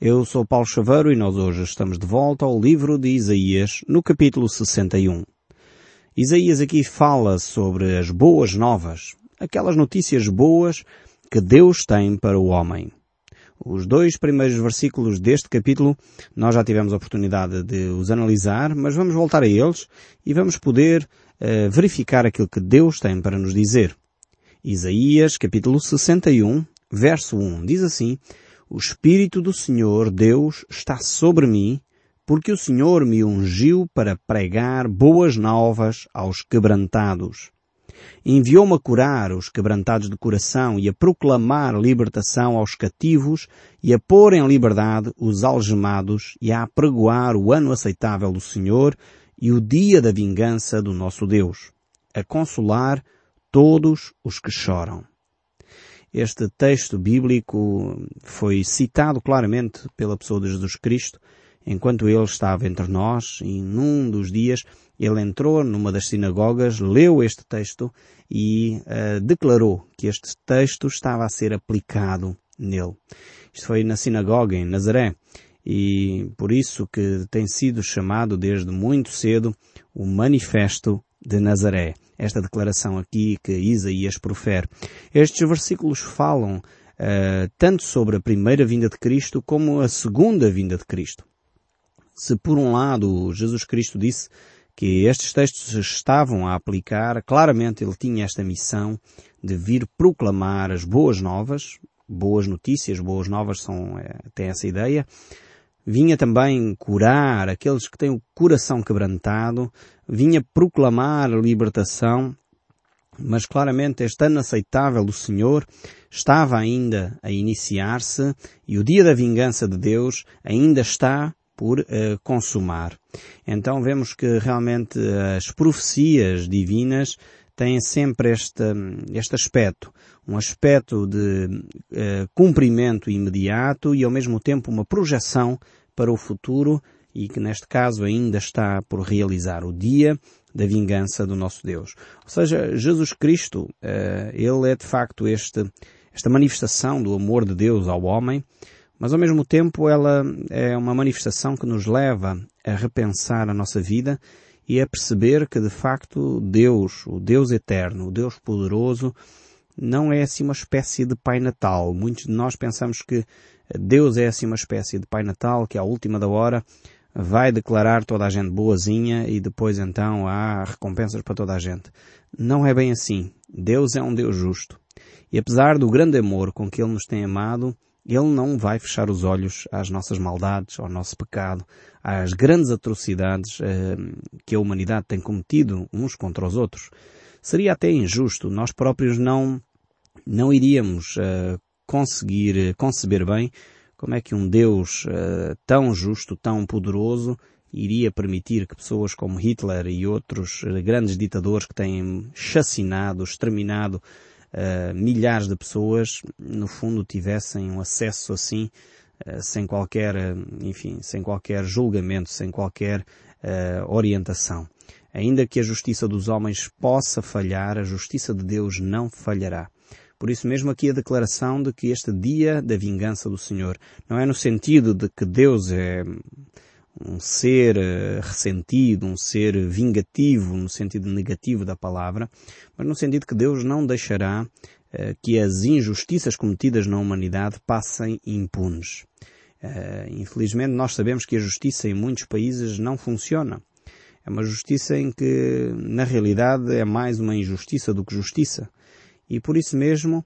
Eu sou Paulo Chaveiro e nós hoje estamos de volta ao livro de Isaías, no capítulo 61. Isaías aqui fala sobre as boas novas, aquelas notícias boas que Deus tem para o homem. Os dois primeiros versículos deste capítulo nós já tivemos a oportunidade de os analisar, mas vamos voltar a eles e vamos poder uh, verificar aquilo que Deus tem para nos dizer. Isaías, capítulo 61, verso 1, diz assim, o Espírito do Senhor Deus está sobre mim, porque o Senhor me ungiu para pregar boas novas aos quebrantados. Enviou-me a curar os quebrantados de coração e a proclamar libertação aos cativos e a pôr em liberdade os algemados e a apregoar o ano aceitável do Senhor e o dia da vingança do nosso Deus, a consolar todos os que choram. Este texto bíblico foi citado claramente pela pessoa de Jesus Cristo enquanto ele estava entre nós e num dos dias ele entrou numa das sinagogas, leu este texto e uh, declarou que este texto estava a ser aplicado nele. Isto foi na sinagoga em Nazaré e por isso que tem sido chamado desde muito cedo o Manifesto de Nazaré. Esta declaração aqui que Isaías profere. Estes versículos falam uh, tanto sobre a primeira vinda de Cristo como a segunda vinda de Cristo. Se por um lado Jesus Cristo disse que estes textos estavam a aplicar, claramente ele tinha esta missão de vir proclamar as boas novas, boas notícias, boas novas são, é, têm essa ideia, vinha também curar aqueles que têm o coração quebrantado, vinha proclamar a libertação, mas claramente este ano aceitável do Senhor estava ainda a iniciar-se e o dia da vingança de Deus ainda está por uh, consumar. Então vemos que realmente as profecias divinas têm sempre este, este aspecto. Um aspecto de uh, cumprimento imediato e ao mesmo tempo uma projeção para o futuro e que neste caso ainda está por realizar o dia da vingança do nosso Deus. Ou seja, Jesus Cristo, uh, ele é de facto este, esta manifestação do amor de Deus ao homem, mas ao mesmo tempo ela é uma manifestação que nos leva a repensar a nossa vida e a perceber que de facto Deus, o Deus eterno, o Deus poderoso, não é assim uma espécie de Pai Natal. Muitos de nós pensamos que Deus é assim uma espécie de Pai Natal que à última da hora vai declarar toda a gente boazinha e depois então há recompensas para toda a gente. Não é bem assim. Deus é um Deus justo. E apesar do grande amor com que Ele nos tem amado, ele não vai fechar os olhos às nossas maldades, ao nosso pecado, às grandes atrocidades eh, que a humanidade tem cometido uns contra os outros. Seria até injusto, nós próprios não, não iríamos eh, conseguir conceber bem como é que um Deus eh, tão justo, tão poderoso, iria permitir que pessoas como Hitler e outros eh, grandes ditadores que têm chacinado, exterminado uh, milhares de pessoas, no fundo, tivessem um acesso assim, uh, sem qualquer, enfim, sem qualquer julgamento, sem qualquer orientação. Ainda que a justiça dos homens possa falhar, a justiça de Deus não falhará. Por isso mesmo aqui a declaração de que este dia da vingança do Senhor não é no sentido de que Deus é um ser uh, ressentido, um ser vingativo no sentido negativo da palavra, mas no sentido que Deus não deixará uh, que as injustiças cometidas na humanidade passem impunes. Uh, infelizmente nós sabemos que a justiça em muitos países não funciona. É uma justiça em que, na realidade, é mais uma injustiça do que justiça. E por isso mesmo,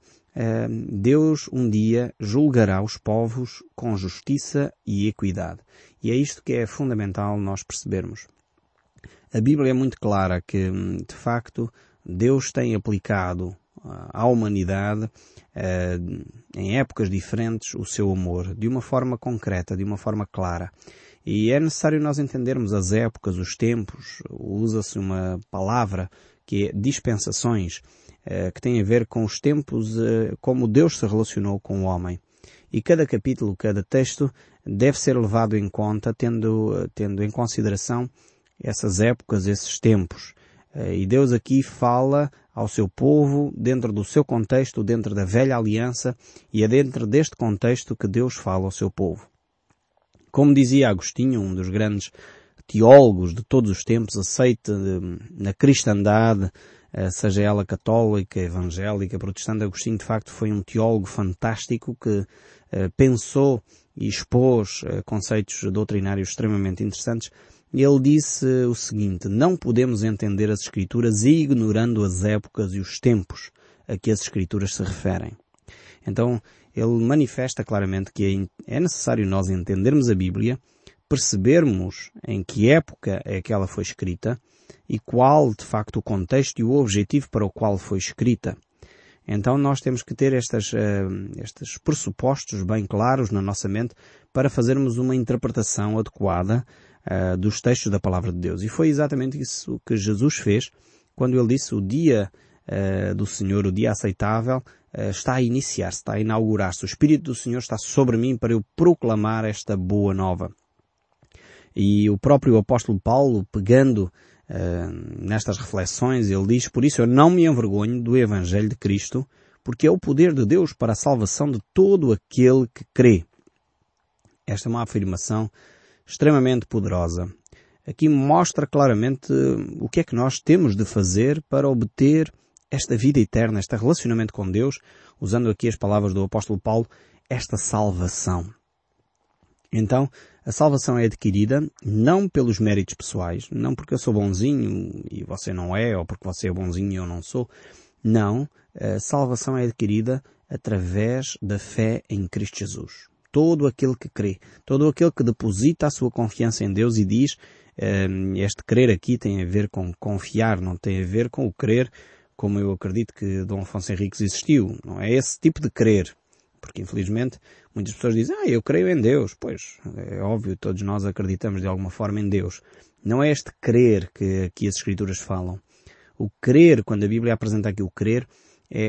Deus um dia julgará os povos com justiça e equidade. E é isto que é fundamental nós percebermos. A Bíblia é muito clara que, de facto, Deus tem aplicado ah, à humanidade, eh, em épocas diferentes, o seu amor, de uma forma concreta, de uma forma clara. E é necessário nós entendermos as épocas, os tempos, usa-se uma palavra que é dispensações, que tem a ver com os tempos, eh, como Deus se relacionou com o homem. E cada capítulo, cada texto deve ser levado em conta tendo, tendo em consideração essas épocas, esses tempos. Eh, e Deus aqui fala ao seu povo dentro do seu contexto, dentro da velha aliança, e é dentro deste contexto que Deus fala ao seu povo. Como dizia Agostinho, um dos grandes teólogos de todos os tempos, aceite na cristandade, eh, seja ela católica, evangélica, protestante, Agostinho de facto foi um teólogo fantástico que eh, pensou e expôs eh, conceitos doutrinários extremamente interessantes. Ele disse o seguinte, não podemos entender as Escrituras ignorando as épocas e os tempos a que as Escrituras se referem. Então, ele manifesta claramente que é necessário nós entendermos a Bíblia, percebermos em que época é que ela foi escrita e qual, de facto, o contexto e o objetivo para o qual foi escrita. Então nós temos que ter estas, uh, estes pressupostos bem claros na nossa mente para fazermos uma interpretação adequada uh, dos textos da Palavra de Deus. E foi exatamente isso que Jesus fez quando ele disse o dia uh, do Senhor, o dia aceitável, está a iniciar-se, está a inaugurar-se. O Espírito do Senhor está sobre mim para eu proclamar esta boa nova. E o próprio apóstolo Paulo, pegando uh, nestas reflexões, ele diz, por isso eu não me envergonho do Evangelho de Cristo, porque é o poder de Deus para a salvação de todo aquele que crê. Esta é uma afirmação extremamente poderosa. Aqui mostra claramente o que é que nós temos de fazer para obter esta vida eterna, este relacionamento com Deus, usando aqui as palavras do apóstolo Paulo, esta salvação. Então, a salvação é adquirida não pelos méritos pessoais, não porque eu sou bonzinho e você não é, ou porque você é bonzinho e eu não sou. Não, a salvação é adquirida através da fé em Cristo Jesus. Todo aquele que crê, todo aquele que deposita a sua confiança em Deus e diz, ehm, este crer aqui tem a ver com confiar, não tem a ver com o crer como eu acredito que Dom Afonso Henriques existiu. Não é esse tipo de crer. Porque infelizmente muitas pessoas dizem, ah, eu creio em Deus. Pois, é óbvio, todos nós acreditamos de alguma forma em Deus. Não é este crer que aqui as Escrituras falam. O crer, quando a Bíblia apresenta aqui o crer, é,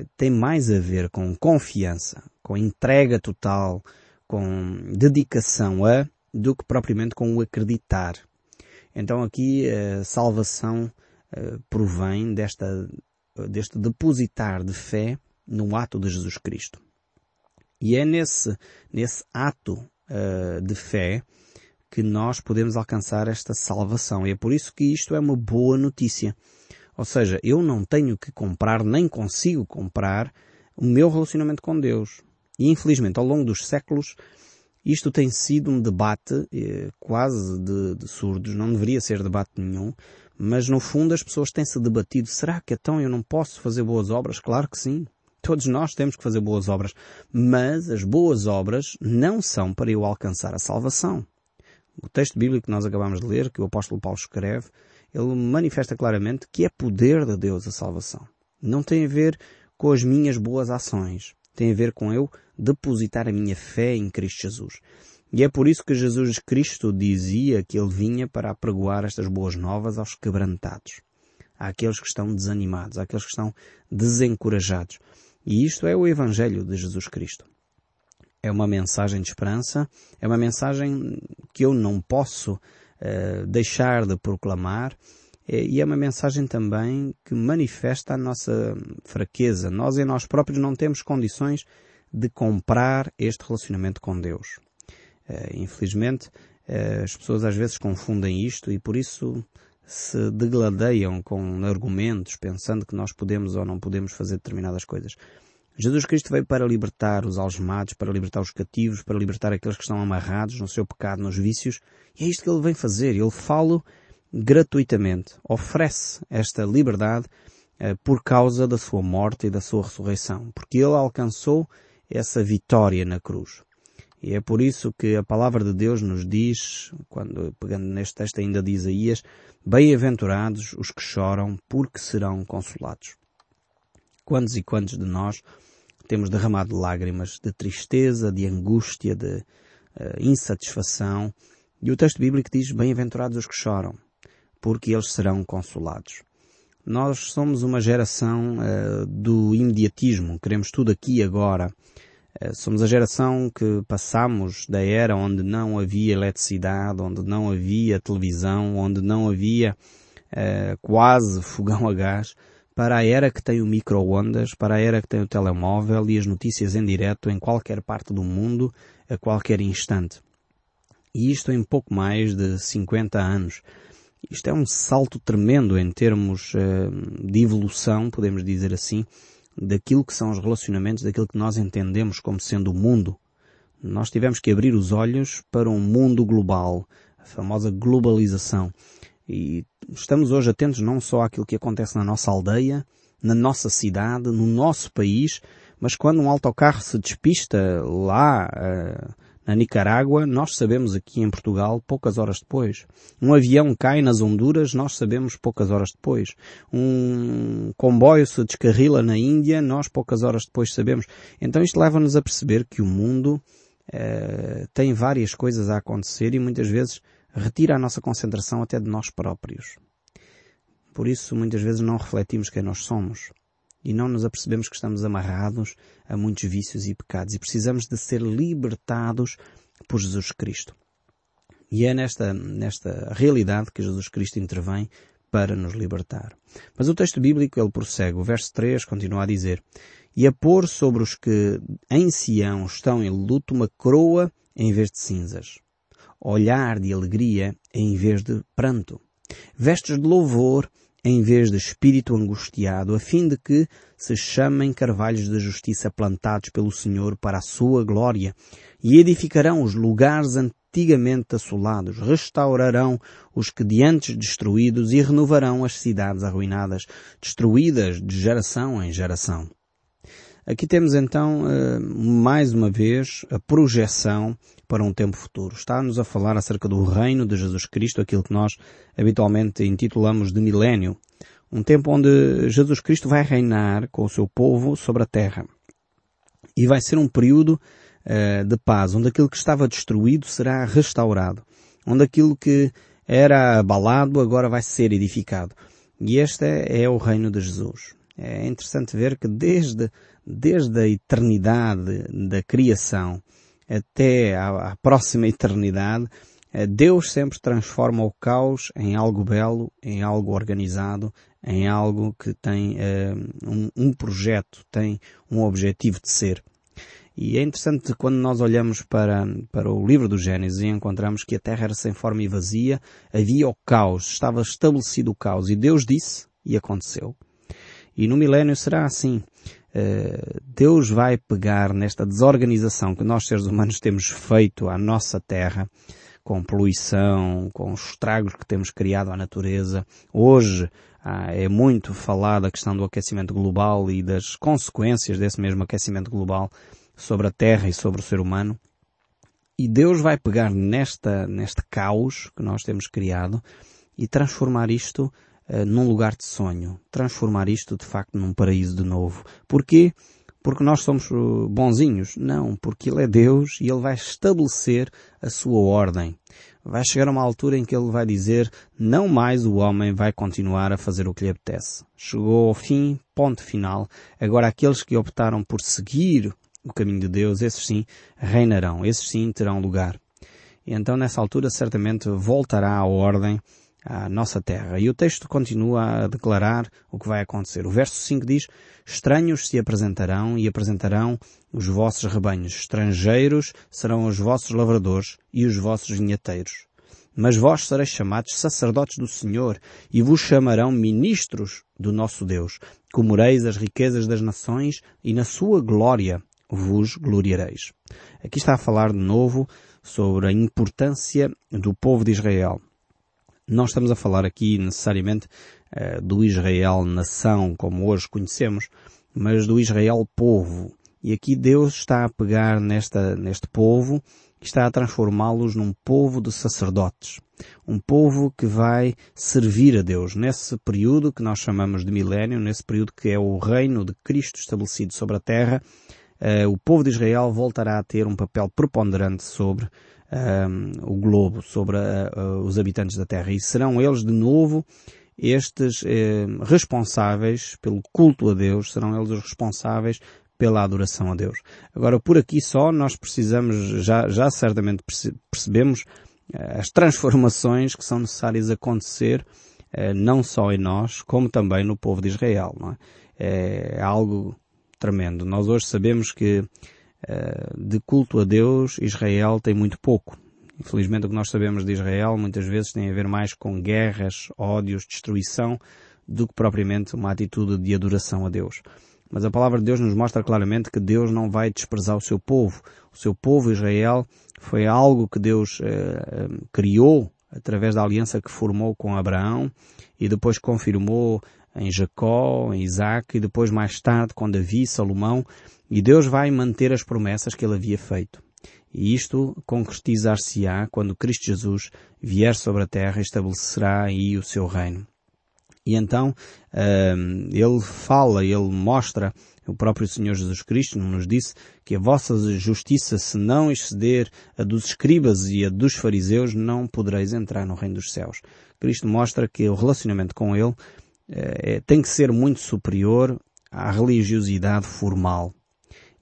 é, tem mais a ver com confiança, com entrega total, com dedicação a, do que propriamente com o acreditar. Então aqui a salvação uh, provém desta, deste depositar de fé no ato de Jesus Cristo. E é nesse, nesse ato uh, de fé que nós podemos alcançar esta salvação. E é por isso que isto é uma boa notícia. Ou seja, eu não tenho que comprar, nem consigo comprar o meu relacionamento com Deus. E infelizmente, ao longo dos séculos, isto tem sido um debate eh, quase de, de, surdos, não deveria ser debate nenhum, mas no fundo as pessoas têm-se debatido, será que então eu não posso fazer boas obras? Claro que sim. Todos nós temos que fazer boas obras, mas as boas obras não são para eu alcançar a salvação. O texto bíblico que nós acabamos de ler, que o apóstolo Paulo escreve, ele manifesta claramente que é poder de Deus a salvação. Não tem a ver com as minhas boas ações. Tem a ver com eu depositar a minha fé em Cristo Jesus. E é por isso que Jesus Cristo dizia que ele vinha para apregoar estas boas novas aos quebrantados. Àqueles que estão desanimados, àqueles que estão desencorajados. E isto é o Evangelho de Jesus Cristo. É uma mensagem de esperança, é uma mensagem que eu não posso uh, deixar de proclamar, eh, e é uma mensagem também que manifesta a nossa fraqueza. Nós em nós próprios não temos condições de comprar este relacionamento com Deus. Uh, infelizmente, as pessoas às vezes confundem isto e por isso se degladeiam com argumentos, pensando que nós podemos ou não podemos fazer determinadas coisas. Jesus Cristo veio para libertar os algemados, para libertar os cativos, para libertar aqueles que estão amarrados no seu pecado, nos vícios, e é isto que ele vem fazer. Ele fala gratuitamente, oferece esta liberdade eh, por causa da sua morte e da sua ressurreição, porque ele alcançou essa vitória na cruz. E é por isso que a palavra de Deus nos diz, quando pegando neste texto ainda de Isaías, bem-aventurados os que choram, porque serão consolados. Quantos e quantos de nós temos derramado lágrimas de tristeza, de angústia, de uh, insatisfação. E o texto bíblico diz, bem-aventurados os que choram, porque eles serão consolados. Nós somos uma geração uh, do imediatismo, queremos tudo aqui e agora. Eh, somos a geração que passamos da era onde não havia eletricidade, onde não havia televisão, onde não havia uh, quase fogão a gás, para a era que tem o micro-ondas, para a era que tem o telemóvel e as notícias em direto em qualquer parte do mundo, a qualquer instante. E isto em pouco mais de 50 anos. Isto é um salto tremendo em termos uh, de evolução, podemos dizer assim, daquilo que são os relacionamentos, daquilo que nós entendemos como sendo o mundo. Nós tivemos que abrir os olhos para um mundo global, a famosa globalização. E estamos hoje atentos não só àquilo que acontece na nossa aldeia, na nossa cidade, no nosso país, mas quando um autocarro se despista lá uh, na Nicarágua, nós sabemos aqui em Portugal poucas horas depois. Um avião cai nas Honduras, nós sabemos poucas horas depois. Um comboio se descarrila na Índia, nós poucas horas depois sabemos. Então isto leva-nos a perceber que o mundo uh, tem várias coisas a acontecer e muitas vezes retira a nossa concentração até de nós próprios. Por isso, muitas vezes não refletimos quem nós somos e não nos apercebemos que estamos amarrados a muitos vícios e pecados e precisamos de ser libertados por Jesus Cristo. E é nesta, nesta realidade que Jesus Cristo intervém para nos libertar. Mas o texto bíblico, ele prossegue. O verso 3 continua a dizer, E a pôr sobre os que em Sião estão em luto uma coroa em vez de cinzas. Olhar de alegria em vez de pranto. Vestes de louvor em vez de espírito angustiado, a fim de que se chamem carvalhos de justiça plantados pelo Senhor para a sua glória, e edificarão os lugares antigamente assolados, restaurarão os que de antes destruídos e renovarão as cidades arruinadas, destruídas de geração em geração. Aqui temos então, eh, mais uma vez, a projeção para um tempo futuro. Está-nos a falar acerca do reino de Jesus Cristo, aquilo que nós habitualmente intitulamos de milénio. Um tempo onde Jesus Cristo vai reinar com o seu povo sobre a terra. E vai ser um período uh, de paz, onde aquilo que estava destruído será restaurado. Onde aquilo que era abalado agora vai ser edificado. E este é o reino de Jesus. É interessante ver que desde desde a eternidade da criação até à, próxima eternidade, eh, Deus sempre transforma o caos em algo belo, em algo organizado, em algo que tem uh, um, um, projeto, tem um objetivo de ser. E é interessante quando nós olhamos para, para o livro do Gênesis e encontramos que a terra era sem forma e vazia, havia o caos, estava estabelecido o caos e Deus disse e aconteceu. E no milénio será assim. Eh, Deus vai pegar nesta desorganização que nós seres humanos temos feito à nossa terra, com poluição, com os estragos que temos criado à natureza. Hoje ah, é muito falada a questão do aquecimento global e das consequências desse mesmo aquecimento global sobre a Terra e sobre o ser humano. E Deus vai pegar nesta, neste caos que nós temos criado e transformar isto eh, num lugar de sonho, transformar isto de facto num paraíso de novo. Porquê? Porque nós somos eh, bonzinhos? Não, porque Ele é Deus e Ele vai estabelecer a sua ordem. Vai chegar uma altura em que Ele vai dizer, não mais o homem vai continuar a fazer o que lhe apetece. Chegou ao fim, ponto final. Agora aqueles que optaram por seguir o caminho de Deus, esses sim reinarão, esses sim terão lugar. E então nessa altura certamente voltará a ordem à nossa terra. E o texto continua a declarar o que vai acontecer. O verso 5 diz, estranhos se apresentarão e apresentarão os vossos rebanhos. Estrangeiros serão os vossos lavradores e os vossos vinheteiros. Mas vós sereis chamados sacerdotes do Senhor e vos chamarão ministros do nosso Deus. Comoreis as riquezas das nações e na sua glória vos gloriareis. Aqui está a falar de novo sobre a importância do povo de Israel. Não estamos a falar aqui necessariamente uh, do Israel nação como hoje conhecemos, mas do Israel povo. E aqui Deus está a pegar nesta, neste povo e está a transformá-los num povo de sacerdotes. Um povo que vai servir a Deus nesse período que nós chamamos de milénio, nesse período que é o reino de Cristo estabelecido sobre a terra, uh, o povo de Israel voltará a ter um papel preponderante sobre um, o globo, sobre os habitantes da Terra. E serão eles de novo estes eh, responsáveis pelo culto a Deus, serão eles os responsáveis pela adoração a Deus. Agora, por aqui só, nós precisamos, já, já certamente percebemos eh, as transformações que são necessárias acontecer, eh, não só em nós, como também no povo de Israel. É? é algo tremendo. Nós hoje sabemos que de culto a Deus, Israel tem muito pouco. Infelizmente o que nós sabemos de Israel muitas vezes tem a ver mais com guerras, ódios, destruição, do que propriamente uma atitude de adoração a Deus. Mas a palavra de Deus nos mostra claramente que Deus não vai desprezar o seu povo. O seu povo, Israel, foi algo que Deus eh, criou através da aliança que formou com Abraão e depois confirmou em Jacó, em Isaac e depois mais tarde com Davi, Salomão, e Deus vai manter as promessas que ele havia feito. E isto concretizar-se-á quando Cristo Jesus vier sobre a terra e estabelecerá aí o seu reino. E então ele fala, ele mostra, o próprio Senhor Jesus Cristo nos disse que a vossa justiça, se não exceder a dos escribas e a dos fariseus, não podereis entrar no reino dos céus. Cristo mostra que o relacionamento com ele é, tem que ser muito superior à religiosidade formal.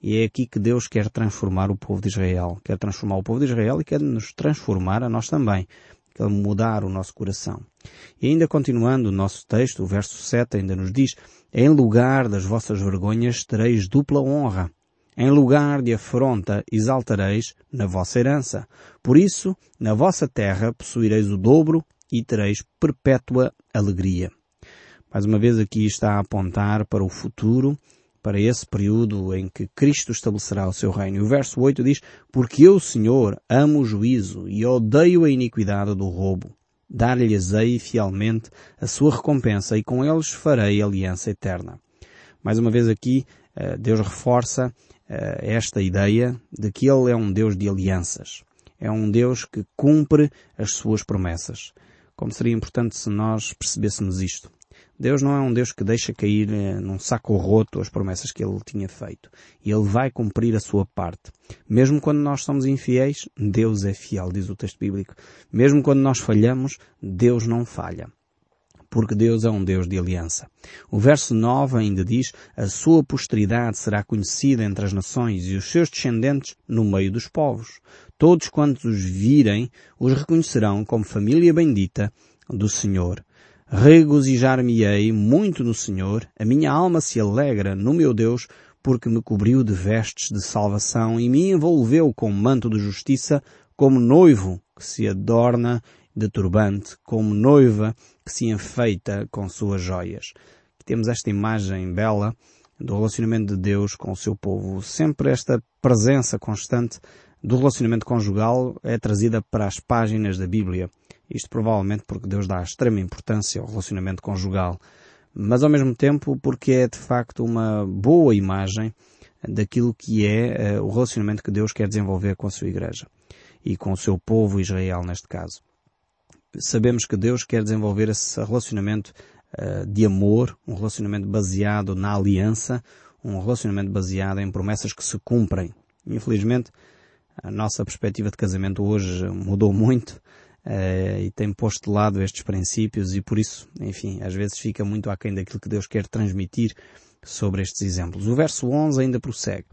E é aqui que Deus quer transformar o povo de Israel. Quer transformar o povo de Israel e quer nos transformar a nós também que mudar o nosso coração. E ainda continuando o nosso texto, o verso 7 ainda nos diz, em lugar das vossas vergonhas tereis dupla honra. Em lugar de afronta exaltareis na vossa herança. Por isso, na vossa terra possuireis o dobro e tereis perpétua alegria. Mais uma vez aqui está a apontar para o futuro para esse período em que Cristo estabelecerá o seu reino. E o verso 8 diz, Porque eu, Senhor, amo o juízo e odeio a iniquidade do roubo. Dar-lhes-ei fielmente a sua recompensa e com eles farei aliança eterna. Mais uma vez aqui, eh, Deus reforça eh, esta ideia de que Ele é um Deus de alianças. É um Deus que cumpre as suas promessas. Como seria importante se nós percebêssemos isto. Deus não é um Deus que deixa cair eh, num saco roto as promessas que Ele tinha feito. Ele vai cumprir a sua parte. Mesmo quando nós somos infiéis, Deus é fiel, diz o texto bíblico. Mesmo quando nós falhamos, Deus não falha. Porque Deus é um Deus de aliança. O verso 9 ainda diz, a sua posteridade será conhecida entre as nações e os seus descendentes no meio dos povos. Todos quantos os virem, os reconhecerão como família bendita do Senhor Regozijar-me-ei muito no Senhor, a minha alma se alegra no meu Deus, porque me cobriu de vestes de salvação e me envolveu com manto de justiça, como noivo que se adorna de turbante, como noiva que se enfeita com suas joias. Temos esta imagem bela do relacionamento de Deus com o seu povo. Sempre esta presença constante do relacionamento conjugal é trazida para as páginas da Bíblia. Isto provavelmente porque Deus dá extrema importância ao relacionamento conjugal, mas ao mesmo tempo porque é de facto uma boa imagem daquilo que é uh, o relacionamento que Deus quer desenvolver com a sua igreja e com o seu povo Israel neste caso. Sabemos que Deus quer desenvolver esse relacionamento uh, de amor, um relacionamento baseado na aliança, um relacionamento baseado em promessas que se cumprem. Infelizmente, a nossa perspectiva de casamento hoje mudou muito uh, e tem posto de lado estes princípios e por isso, enfim, às vezes fica muito aquém daquilo que Deus quer transmitir sobre estes exemplos. O verso 11 ainda prossegue.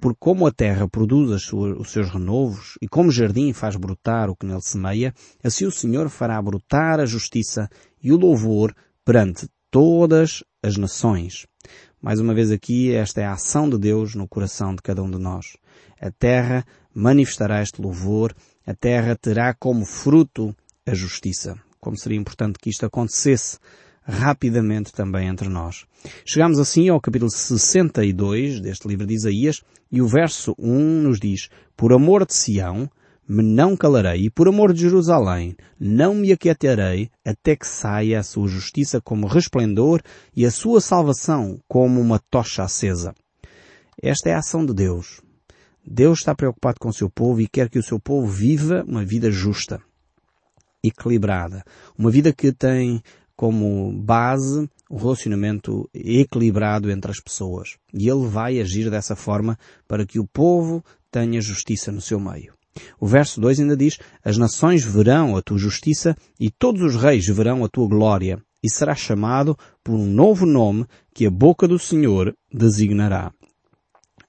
Por como a terra produz suas, os seus renovos e como o jardim faz brotar o que nele semeia, assim o Senhor fará brotar a justiça e o louvor perante todas as nações. Mais uma vez aqui, esta é a ação de Deus no coração de cada um de nós. A terra manifestará este louvor a terra terá como fruto a justiça. Como seria importante que isto acontecesse rapidamente também entre nós. Chegamos assim ao capítulo 62 deste livro de Isaías e o verso 1 nos diz, Por amor de Sião, me não calarei, e por amor de Jerusalém, não me aquietarei, até que saia a sua justiça como resplendor e a sua salvação como uma tocha acesa. Esta é a ação de Deus. Deus está preocupado com o seu povo e quer que o seu povo viva uma vida justa, equilibrada, uma vida que tem como base o relacionamento equilibrado entre as pessoas. E ele vai agir dessa forma para que o povo tenha justiça no seu meio. O verso 2 ainda diz, as nações verão a tua justiça e todos os reis verão a tua glória e será chamado por um novo nome que a boca do Senhor designará.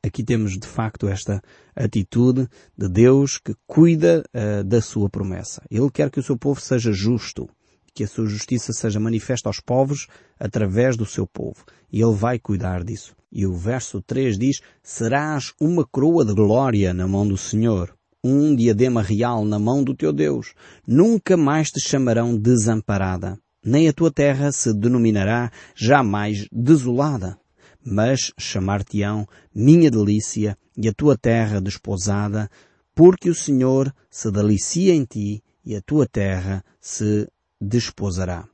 Aqui temos de facto esta atitude de Deus que cuida uh, da sua promessa. Ele quer que o seu povo seja justo, que a sua justiça seja manifesta aos povos através do seu povo. E ele vai cuidar disso. E o verso 3 diz, serás uma coroa de glória na mão do Senhor. um diadema real na mão do teu Deus. Nunca mais te chamarão desamparada, nem a tua terra se denominará jamais desolada. Mas chamar-te-ão minha delícia e a tua terra desposada, porque o Senhor se delicia em ti e a tua terra se desposará.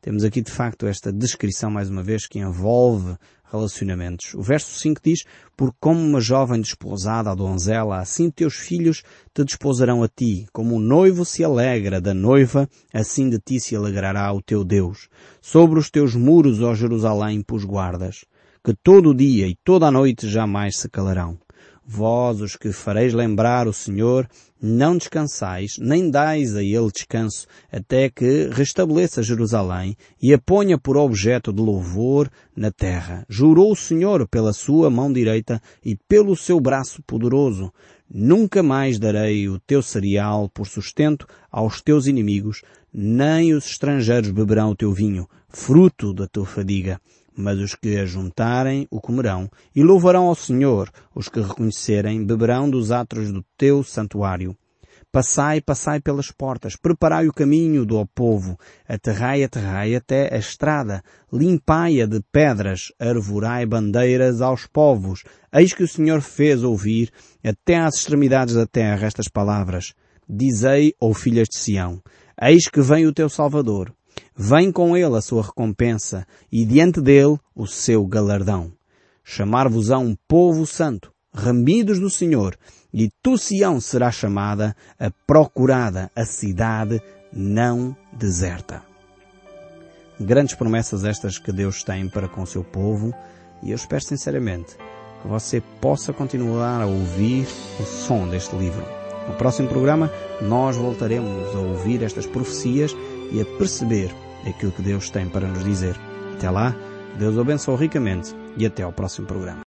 Temos aqui de facto esta descrição mais uma vez que envolve relacionamentos. O verso 5 diz, por como uma jovem desposada, a donzela, assim teus filhos te desposarão a ti. Como o noivo se alegra da noiva, assim de ti se alegrará o teu Deus. Sobre os teus muros, ó Jerusalém, pus guardas, que todo o dia e toda a noite jamais se calarão. Vós, os que fareis lembrar o Senhor, não descansais, nem dais a ele descanso, até que restabeleça Jerusalém e a ponha por objeto de louvor na terra. Jurou o Senhor pela sua mão direita e pelo seu braço poderoso. Nunca mais darei o teu cereal por sustento aos teus inimigos, nem os estrangeiros beberão o teu vinho, fruto da tua fadiga mas os que ajuntarem o comerão e louvarão ao Senhor. Os que reconhecerem beberão dos atros do teu santuário. Passai, passai pelas portas, preparai o caminho do povo, aterrai, aterrai até a estrada, limpai-a de pedras, arvorai bandeiras aos povos. Eis que o Senhor fez ouvir até às extremidades da terra estas palavras. Dizei, ou filhas de Sião, eis que vem o teu Salvador, Vem com ele a sua recompensa e diante dele o seu galardão. Chamar-vos-á um povo santo, remidos do Senhor, e tu Sião será chamada a procurada, a cidade não deserta. Grandes promessas estas que Deus tem para com o seu povo e eu espero sinceramente que você possa continuar a ouvir o som deste livro. No próximo programa nós voltaremos a ouvir estas profecias e a perceber aquilo que Deus tem para nos dizer. Até lá, Deus o abençoe ricamente e até ao próximo programa.